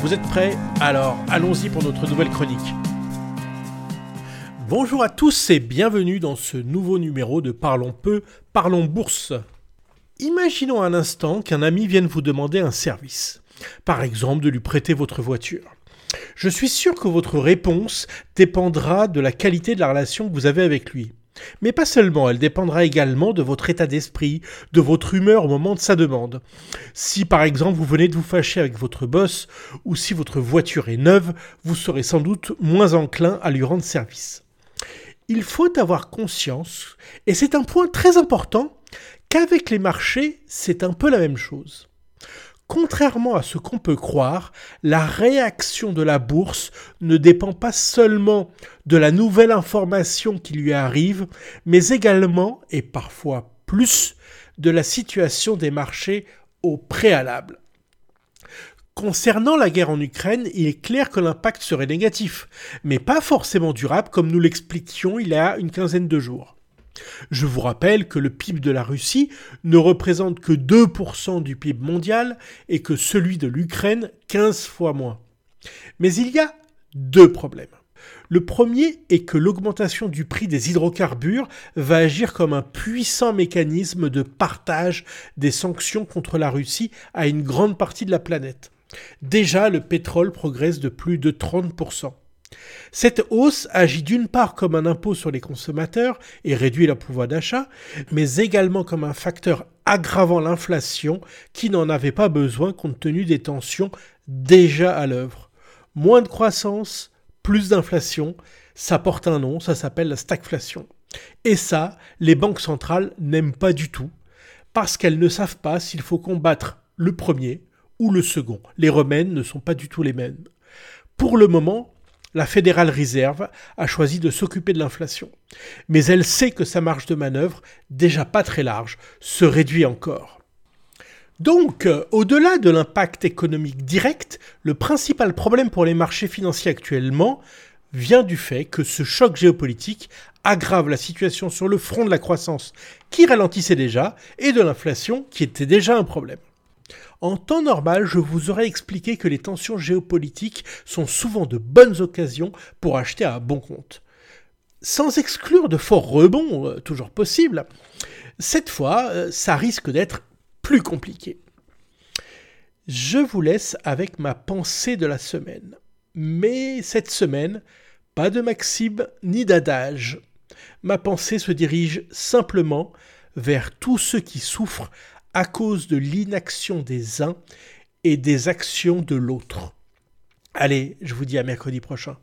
Vous êtes prêts Alors allons-y pour notre nouvelle chronique. Bonjour à tous et bienvenue dans ce nouveau numéro de Parlons peu, parlons bourse. Imaginons un instant qu'un ami vienne vous demander un service. Par exemple de lui prêter votre voiture. Je suis sûr que votre réponse dépendra de la qualité de la relation que vous avez avec lui. Mais pas seulement, elle dépendra également de votre état d'esprit, de votre humeur au moment de sa demande. Si par exemple vous venez de vous fâcher avec votre boss, ou si votre voiture est neuve, vous serez sans doute moins enclin à lui rendre service. Il faut avoir conscience, et c'est un point très important, qu'avec les marchés, c'est un peu la même chose. Contrairement à ce qu'on peut croire, la réaction de la bourse ne dépend pas seulement de la nouvelle information qui lui arrive, mais également, et parfois plus, de la situation des marchés au préalable. Concernant la guerre en Ukraine, il est clair que l'impact serait négatif, mais pas forcément durable comme nous l'expliquions il y a une quinzaine de jours. Je vous rappelle que le PIB de la Russie ne représente que 2% du PIB mondial et que celui de l'Ukraine 15 fois moins. Mais il y a deux problèmes. Le premier est que l'augmentation du prix des hydrocarbures va agir comme un puissant mécanisme de partage des sanctions contre la Russie à une grande partie de la planète. Déjà, le pétrole progresse de plus de 30%. Cette hausse agit d'une part comme un impôt sur les consommateurs et réduit leur pouvoir d'achat, mais également comme un facteur aggravant l'inflation qui n'en avait pas besoin compte tenu des tensions déjà à l'œuvre. Moins de croissance, plus d'inflation, ça porte un nom, ça s'appelle la stagflation. Et ça, les banques centrales n'aiment pas du tout, parce qu'elles ne savent pas s'il faut combattre le premier ou le second. Les remèdes ne sont pas du tout les mêmes. Pour le moment, la Fédérale Reserve a choisi de s'occuper de l'inflation. Mais elle sait que sa marge de manœuvre, déjà pas très large, se réduit encore. Donc, euh, au-delà de l'impact économique direct, le principal problème pour les marchés financiers actuellement vient du fait que ce choc géopolitique aggrave la situation sur le front de la croissance qui ralentissait déjà et de l'inflation qui était déjà un problème. En temps normal, je vous aurais expliqué que les tensions géopolitiques sont souvent de bonnes occasions pour acheter à bon compte. Sans exclure de forts rebonds, euh, toujours possibles, cette fois, euh, ça risque d'être plus compliqué. Je vous laisse avec ma pensée de la semaine. Mais cette semaine, pas de maxime ni d'adage. Ma pensée se dirige simplement vers tous ceux qui souffrent à cause de l'inaction des uns et des actions de l'autre. Allez, je vous dis à mercredi prochain.